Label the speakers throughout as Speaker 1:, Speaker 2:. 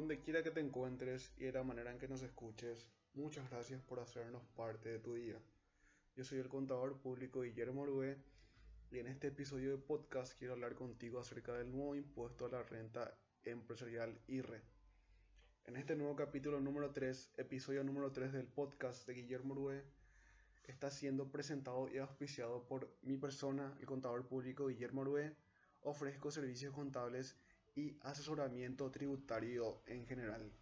Speaker 1: donde quiera que te encuentres y de la manera en que nos escuches, muchas gracias por hacernos parte de tu día. Yo soy el contador público Guillermo Orue y en este episodio de podcast quiero hablar contigo acerca del nuevo impuesto a la renta empresarial IRE. En este nuevo capítulo número 3, episodio número 3 del podcast de Guillermo Orue, está siendo presentado y auspiciado por mi persona, el contador público Guillermo Orue. Ofrezco servicios contables y asesoramiento tributario en general.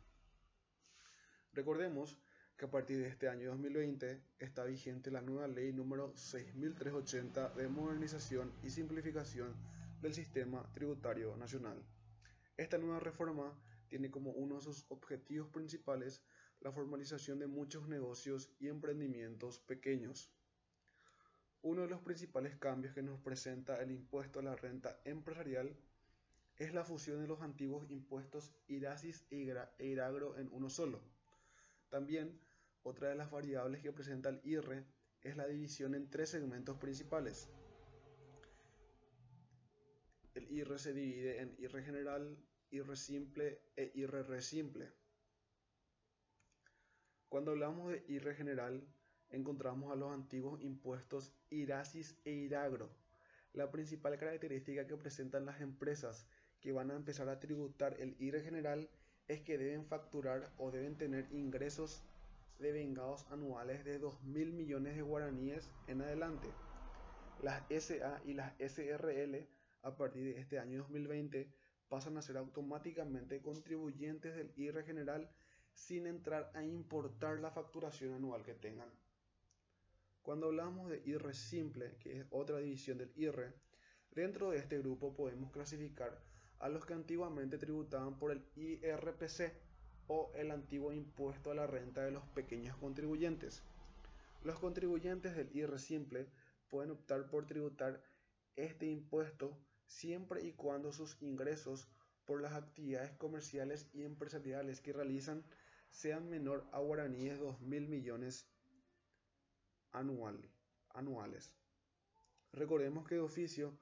Speaker 1: Recordemos que a partir de este año 2020 está vigente la nueva ley número 6380 de modernización y simplificación del sistema tributario nacional. Esta nueva reforma tiene como uno de sus objetivos principales la formalización de muchos negocios y emprendimientos pequeños. Uno de los principales cambios que nos presenta el impuesto a la renta empresarial es la fusión de los antiguos impuestos IRASIS e IRAGRO en uno solo. También, otra de las variables que presenta el IRE es la división en tres segmentos principales. El IRE se divide en IRE general, IRE simple e IRR simple. Cuando hablamos de IRE general, encontramos a los antiguos impuestos IRASIS e IRAGRO. La principal característica que presentan las empresas que van a empezar a tributar el IRE general es que deben facturar o deben tener ingresos de vengados anuales de 2.000 millones de guaraníes en adelante. Las SA y las SRL a partir de este año 2020 pasan a ser automáticamente contribuyentes del IRE general sin entrar a importar la facturación anual que tengan. Cuando hablamos de IRE simple, que es otra división del IRE, dentro de este grupo podemos clasificar a los que antiguamente tributaban por el IRPC o el antiguo impuesto a la renta de los pequeños contribuyentes. Los contribuyentes del IR simple pueden optar por tributar este impuesto siempre y cuando sus ingresos por las actividades comerciales y empresariales que realizan sean menor a guaraníes 2.000 millones anual, anuales. Recordemos que de oficio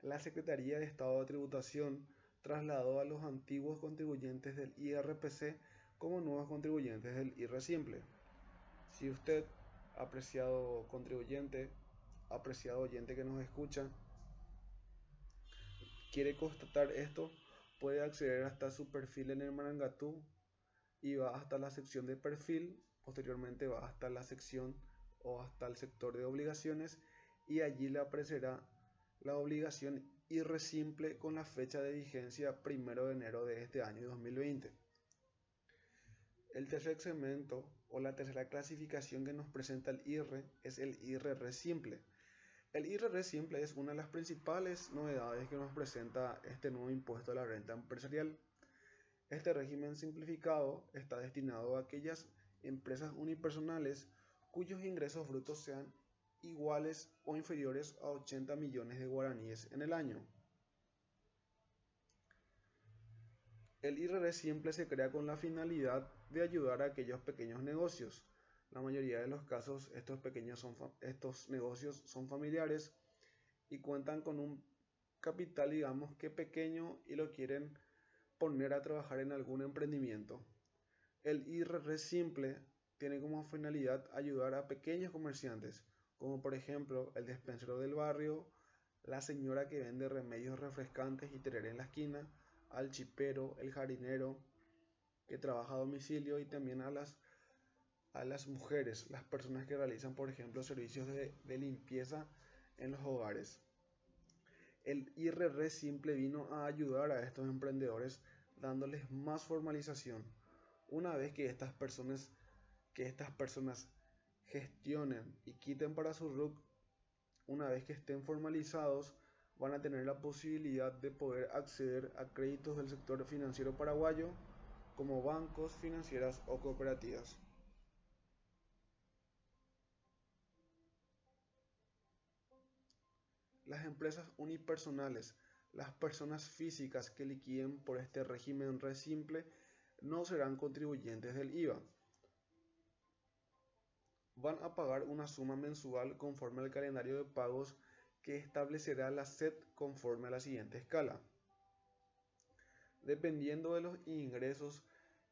Speaker 1: la Secretaría de Estado de Tributación trasladó a los antiguos contribuyentes del IRPC como nuevos contribuyentes del IR simple. Si usted, apreciado contribuyente, apreciado oyente que nos escucha, quiere constatar esto, puede acceder hasta su perfil en el Marangatú y va hasta la sección de perfil, posteriormente va hasta la sección o hasta el sector de obligaciones y allí le aparecerá la obligación irresimple con la fecha de vigencia 1 de enero de este año 2020. El tercer segmento o la tercera clasificación que nos presenta el IRRE es el IRR simple. El IRR simple es una de las principales novedades que nos presenta este nuevo impuesto a la renta empresarial. Este régimen simplificado está destinado a aquellas empresas unipersonales cuyos ingresos brutos sean iguales o inferiores a 80 millones de guaraníes en el año. El IRR simple se crea con la finalidad de ayudar a aquellos pequeños negocios. La mayoría de los casos estos pequeños son, estos negocios son familiares y cuentan con un capital digamos que pequeño y lo quieren poner a trabajar en algún emprendimiento. El IRR simple tiene como finalidad ayudar a pequeños comerciantes como por ejemplo el despensero del barrio, la señora que vende remedios refrescantes y tereré en la esquina, al chipero, el jardinero que trabaja a domicilio y también a las, a las mujeres, las personas que realizan por ejemplo servicios de, de limpieza en los hogares. El IRR simple vino a ayudar a estos emprendedores dándoles más formalización. Una vez que estas personas, que estas personas gestionen y quiten para su RUC, una vez que estén formalizados, van a tener la posibilidad de poder acceder a créditos del sector financiero paraguayo como bancos, financieras o cooperativas. Las empresas unipersonales, las personas físicas que liquiden por este régimen re simple, no serán contribuyentes del IVA van a pagar una suma mensual conforme al calendario de pagos que establecerá la SED conforme a la siguiente escala. Dependiendo de los ingresos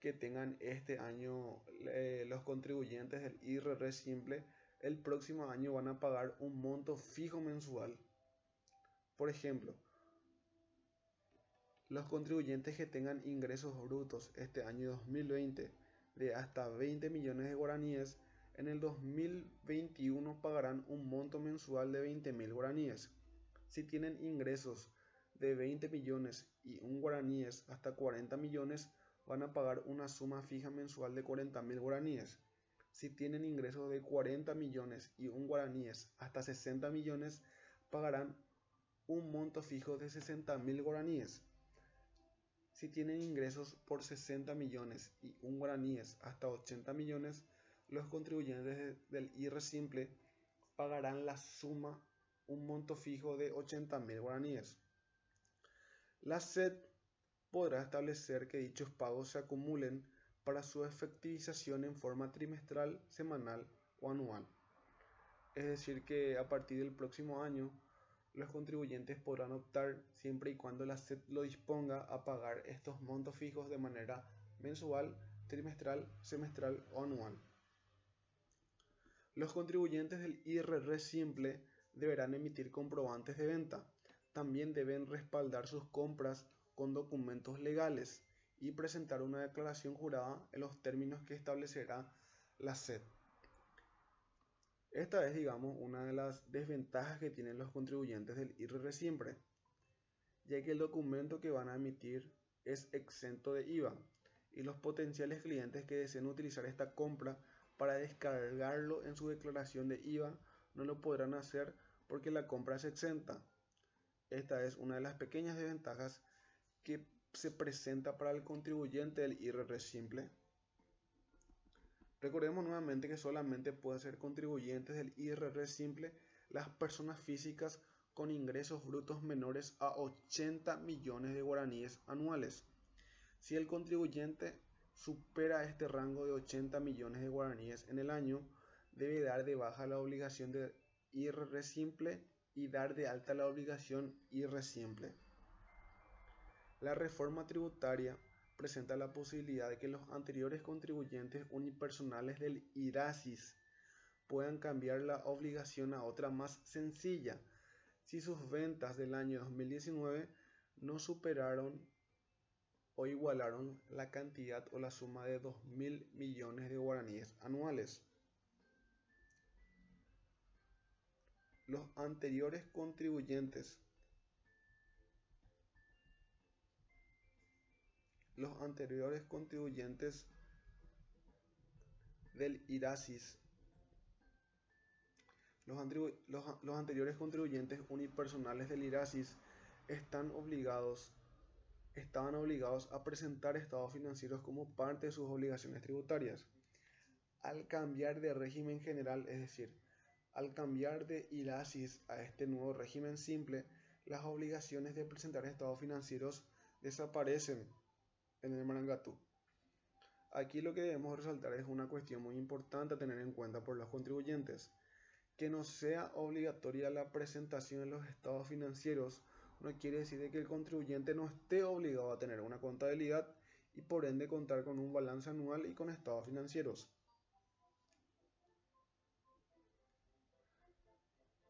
Speaker 1: que tengan este año eh, los contribuyentes del IRR simple, el próximo año van a pagar un monto fijo mensual. Por ejemplo, los contribuyentes que tengan ingresos brutos este año 2020 de hasta 20 millones de guaraníes, en el 2021 pagarán un monto mensual de 20 mil guaraníes. Si tienen ingresos de 20 millones y un guaraníes hasta 40 millones, van a pagar una suma fija mensual de 40 mil guaraníes. Si tienen ingresos de 40 millones y un guaraníes hasta 60 millones, pagarán un monto fijo de 60 mil guaraníes. Si tienen ingresos por 60 millones y un guaraníes hasta 80 millones, los contribuyentes del IR simple pagarán la suma, un monto fijo de 80 mil guaraníes. La SED podrá establecer que dichos pagos se acumulen para su efectivización en forma trimestral, semanal o anual. Es decir, que a partir del próximo año los contribuyentes podrán optar, siempre y cuando la SED lo disponga, a pagar estos montos fijos de manera mensual, trimestral, semestral o anual. Los contribuyentes del IRR simple deberán emitir comprobantes de venta. También deben respaldar sus compras con documentos legales y presentar una declaración jurada en los términos que establecerá la SED. Esta es, digamos, una de las desventajas que tienen los contribuyentes del IRR siempre, ya que el documento que van a emitir es exento de IVA y los potenciales clientes que deseen utilizar esta compra para descargarlo en su declaración de IVA no lo podrán hacer porque la compra es exenta. Esta es una de las pequeñas desventajas que se presenta para el contribuyente del IRR simple. Recordemos nuevamente que solamente pueden ser contribuyentes del IRR simple las personas físicas con ingresos brutos menores a 80 millones de guaraníes anuales. Si el contribuyente supera este rango de 80 millones de guaraníes en el año, debe dar de baja la obligación de IRR simple y dar de alta la obligación IR simple. La reforma tributaria presenta la posibilidad de que los anteriores contribuyentes unipersonales del IRASIS puedan cambiar la obligación a otra más sencilla si sus ventas del año 2019 no superaron o igualaron la cantidad o la suma de 2.000 millones de guaraníes anuales. Los anteriores contribuyentes los anteriores contribuyentes del IRASIS. Los, anteriores contribuyentes unipersonales del IRASIS están obligados, estaban obligados a presentar estados financieros como parte de sus obligaciones tributarias. Al cambiar de régimen general, es decir, al cambiar de IRASIS a este nuevo régimen simple, las obligaciones de presentar estados financieros desaparecen en el Marangatu. Aquí lo que debemos resaltar es una cuestión muy importante a tener en cuenta por los contribuyentes. Que no sea obligatoria la presentación de los estados financieros no quiere decir que el contribuyente no esté obligado a tener una contabilidad y por ende contar con un balance anual y con estados financieros.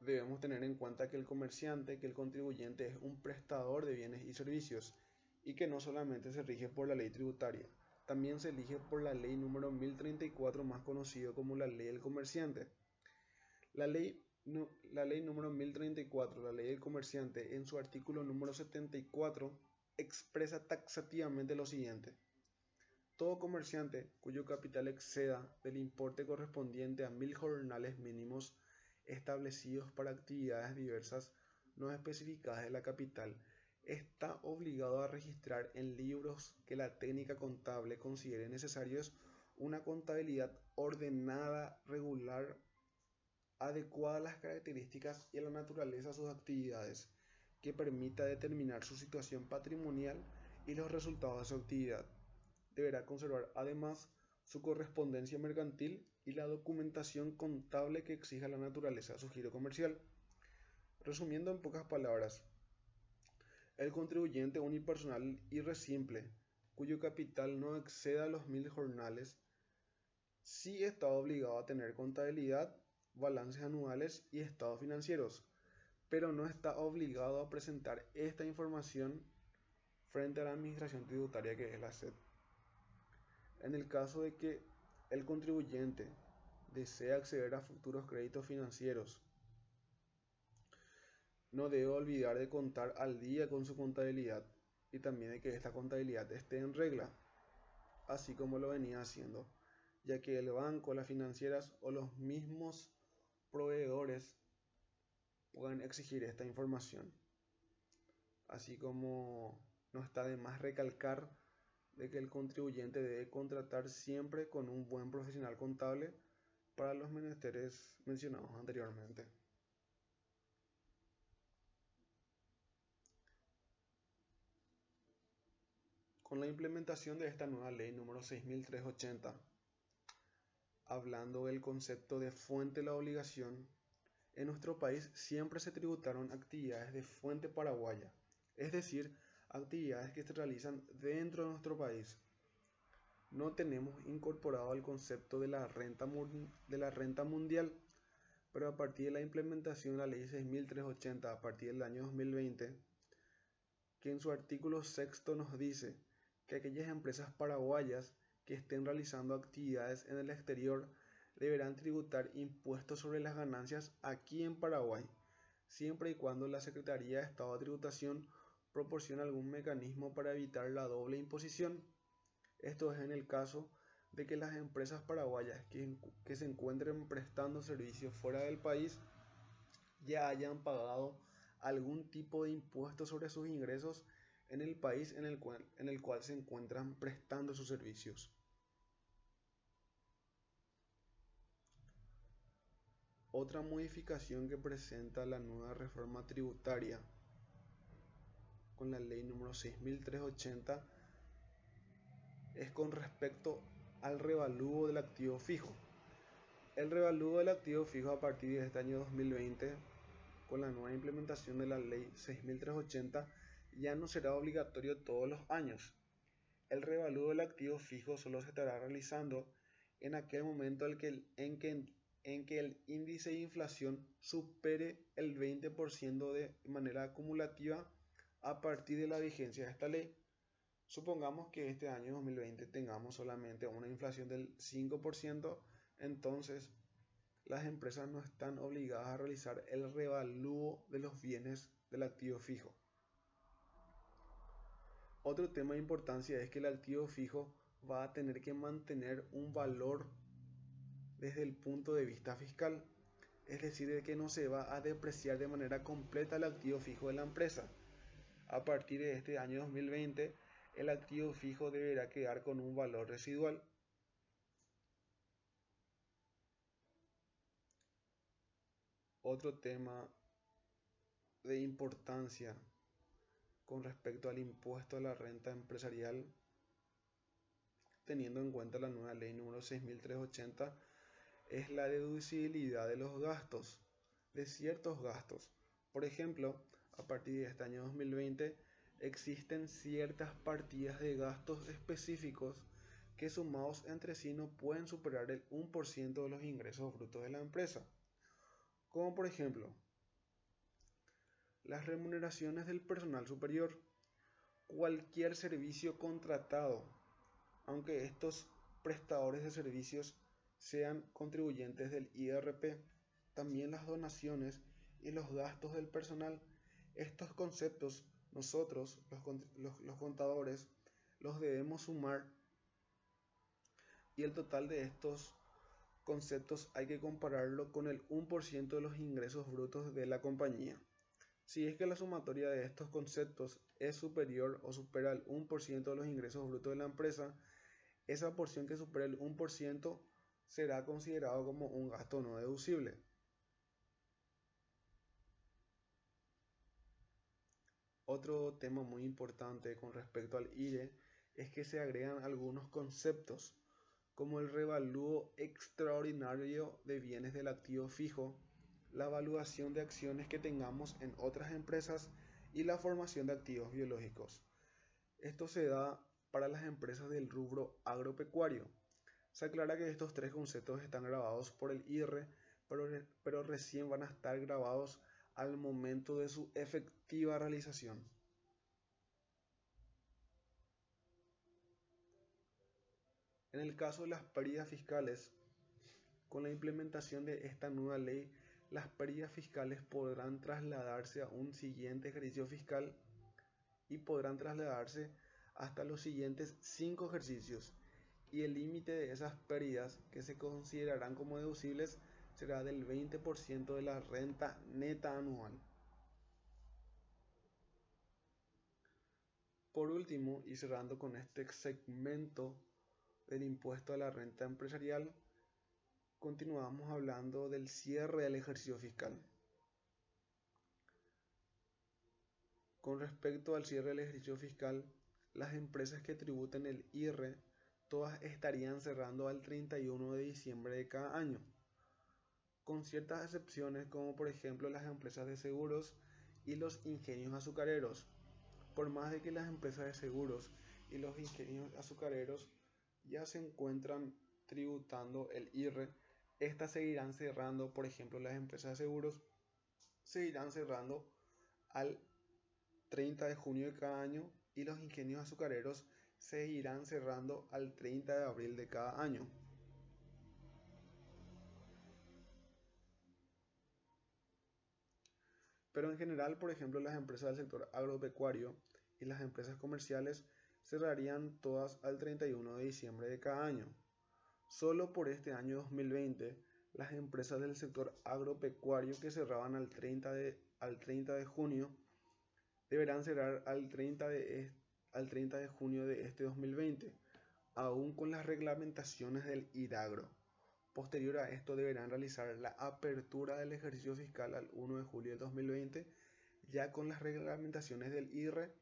Speaker 1: Debemos tener en cuenta que el comerciante, que el contribuyente es un prestador de bienes y servicios y que no solamente se rige por la ley tributaria, también se elige por la ley número 1034 más conocido como la ley del comerciante. La ley, la ley número 1034, la ley del comerciante, en su artículo número 74 expresa taxativamente lo siguiente. Todo comerciante cuyo capital exceda del importe correspondiente a mil jornales mínimos establecidos para actividades diversas no especificadas de la capital está obligado a registrar en libros que la técnica contable considere necesarios una contabilidad ordenada, regular, adecuada a las características y a la naturaleza de sus actividades, que permita determinar su situación patrimonial y los resultados de su actividad. Deberá conservar además su correspondencia mercantil y la documentación contable que exija la naturaleza de su giro comercial. Resumiendo en pocas palabras, el contribuyente unipersonal y simple cuyo capital no exceda los mil jornales, sí está obligado a tener contabilidad, balances anuales y estados financieros, pero no está obligado a presentar esta información frente a la administración tributaria que es la SED. En el caso de que el contribuyente desea acceder a futuros créditos financieros, no debe olvidar de contar al día con su contabilidad y también de que esta contabilidad esté en regla, así como lo venía haciendo, ya que el banco, las financieras o los mismos proveedores pueden exigir esta información. Así como no está de más recalcar de que el contribuyente debe contratar siempre con un buen profesional contable para los menesteres mencionados anteriormente. Con la implementación de esta nueva ley número 6380, hablando del concepto de fuente de la obligación, en nuestro país siempre se tributaron actividades de fuente paraguaya, es decir, actividades que se realizan dentro de nuestro país. No tenemos incorporado el concepto de la renta, de la renta mundial, pero a partir de la implementación de la ley 6380 a partir del año 2020, que en su artículo sexto nos dice que aquellas empresas paraguayas que estén realizando actividades en el exterior deberán tributar impuestos sobre las ganancias aquí en Paraguay, siempre y cuando la Secretaría de Estado de Tributación proporcione algún mecanismo para evitar la doble imposición. Esto es en el caso de que las empresas paraguayas que, que se encuentren prestando servicios fuera del país ya hayan pagado algún tipo de impuesto sobre sus ingresos en el país en el cual, en el cual se encuentran prestando sus servicios. Otra modificación que presenta la nueva reforma tributaria con la ley número 6380 es con respecto al revalúo del activo fijo. El revalúo del activo fijo a partir de este año 2020 con la nueva implementación de la ley 6380 ya no será obligatorio todos los años. El revalúo del activo fijo solo se estará realizando en aquel momento en que, en que, en que el índice de inflación supere el 20% de manera acumulativa a partir de la vigencia de esta ley. Supongamos que este año 2020 tengamos solamente una inflación del 5%, entonces las empresas no están obligadas a realizar el revalúo de los bienes del activo fijo. Otro tema de importancia es que el activo fijo va a tener que mantener un valor desde el punto de vista fiscal, es decir, de que no se va a depreciar de manera completa el activo fijo de la empresa. A partir de este año 2020, el activo fijo deberá quedar con un valor residual. Otro tema de importancia con respecto al impuesto a la renta empresarial, teniendo en cuenta la nueva ley número 6380, es la deducibilidad de los gastos, de ciertos gastos. Por ejemplo, a partir de este año 2020 existen ciertas partidas de gastos específicos que sumados entre sí no pueden superar el 1% de los ingresos brutos de la empresa. Como por ejemplo, las remuneraciones del personal superior, cualquier servicio contratado, aunque estos prestadores de servicios sean contribuyentes del IRP, también las donaciones y los gastos del personal. Estos conceptos nosotros, los, contadores, los debemos sumar y el total de estos conceptos hay que compararlo con el 1% de los ingresos brutos de la compañía. Si es que la sumatoria de estos conceptos es superior o supera el 1% de los ingresos brutos de la empresa, esa porción que supera el 1% será considerado como un gasto no deducible. Otro tema muy importante con respecto al IRE es que se agregan algunos conceptos como el revalúo extraordinario de bienes del activo fijo, la evaluación de acciones que tengamos en otras empresas y la formación de activos biológicos. Esto se da para las empresas del rubro agropecuario. Se aclara que estos tres conceptos están grabados por el IR, pero, pero recién van a estar grabados al momento de su efectiva realización. En el caso de las pérdidas fiscales, con la implementación de esta nueva ley, las pérdidas fiscales podrán trasladarse a un siguiente ejercicio fiscal y podrán trasladarse hasta los siguientes cinco ejercicios y el límite de esas pérdidas que se considerarán como deducibles será del 20% de la renta neta anual. Por último, y cerrando con este segmento del impuesto a la renta empresarial, continuamos hablando del cierre del ejercicio fiscal. Con respecto al cierre del ejercicio fiscal, las empresas que tributen el IR todas estarían cerrando al 31 de diciembre de cada año, con ciertas excepciones como por ejemplo las empresas de seguros y los ingenios azucareros. Por más de que las empresas de seguros y los ingenios azucareros ya se encuentran tributando el IR, estas seguirán cerrando, por ejemplo, las empresas de seguros seguirán cerrando al 30 de junio de cada año y los ingenios azucareros se irán cerrando al 30 de abril de cada año. Pero en general, por ejemplo, las empresas del sector agropecuario y las empresas comerciales cerrarían todas al 31 de diciembre de cada año. Solo por este año 2020, las empresas del sector agropecuario que cerraban al 30 de, al 30 de junio deberán cerrar al 30 de, al 30 de junio de este 2020, aún con las reglamentaciones del IRAGRO. Posterior a esto deberán realizar la apertura del ejercicio fiscal al 1 de julio de 2020, ya con las reglamentaciones del IRE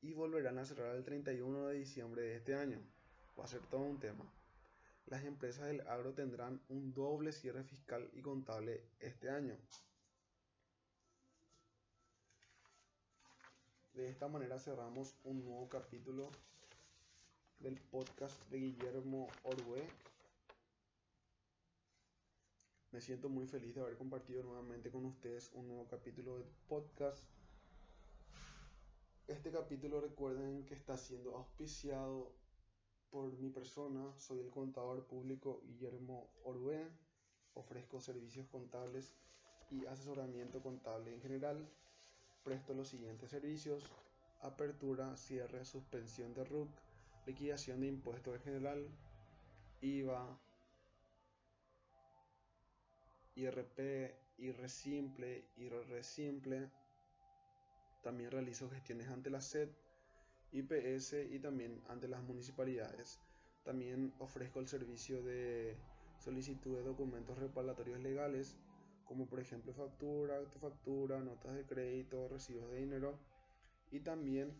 Speaker 1: y volverán a cerrar el 31 de diciembre de este año. Va a ser todo un tema. Las empresas del agro tendrán un doble cierre fiscal y contable este año. De esta manera cerramos un nuevo capítulo del podcast de Guillermo Orue. Me siento muy feliz de haber compartido nuevamente con ustedes un nuevo capítulo del podcast. Este capítulo recuerden que está siendo auspiciado por mi persona. Soy el contador público Guillermo Orue. Ofrezco servicios contables y asesoramiento contable en general presto los siguientes servicios, apertura, cierre, suspensión de RUC, liquidación de impuestos en general, IVA, IRP, IR simple, IR simple. También realizo gestiones ante la SED, IPS y también ante las municipalidades. También ofrezco el servicio de solicitud de documentos reparatorios legales como por ejemplo factura, factura, notas de crédito, recibos de dinero y también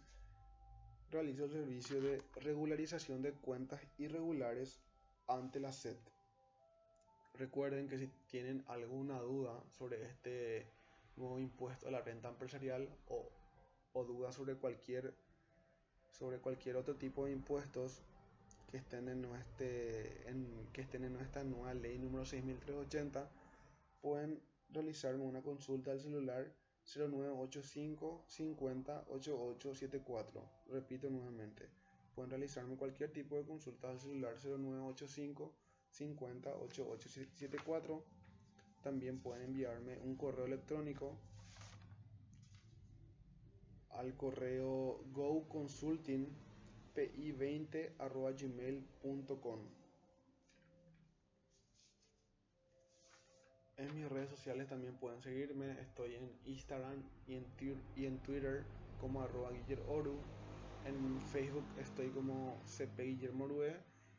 Speaker 1: realizo el servicio de regularización de cuentas irregulares ante la SED. Recuerden que si tienen alguna duda sobre este nuevo impuesto a la renta empresarial o, o dudas sobre cualquier, sobre cualquier otro tipo de impuestos que estén en, nuestro, en, que estén en nuestra nueva ley número 6380, pueden realizarme una consulta al celular 0985 50 8874. Repito nuevamente, pueden realizarme cualquier tipo de consulta al celular 0985 50 8874. También pueden enviarme un correo electrónico al correo goconsultingpi20.gmail.com En mis redes sociales también pueden seguirme. Estoy en Instagram y en, Twitter como arroba Oru. En Facebook estoy como CP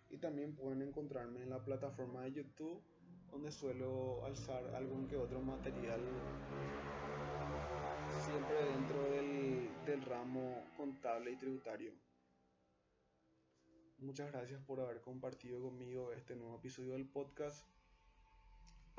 Speaker 1: Y también pueden encontrarme en la plataforma de YouTube donde suelo alzar algún que otro material siempre dentro del ramo contable y tributario. Muchas gracias por haber compartido conmigo este nuevo episodio del podcast.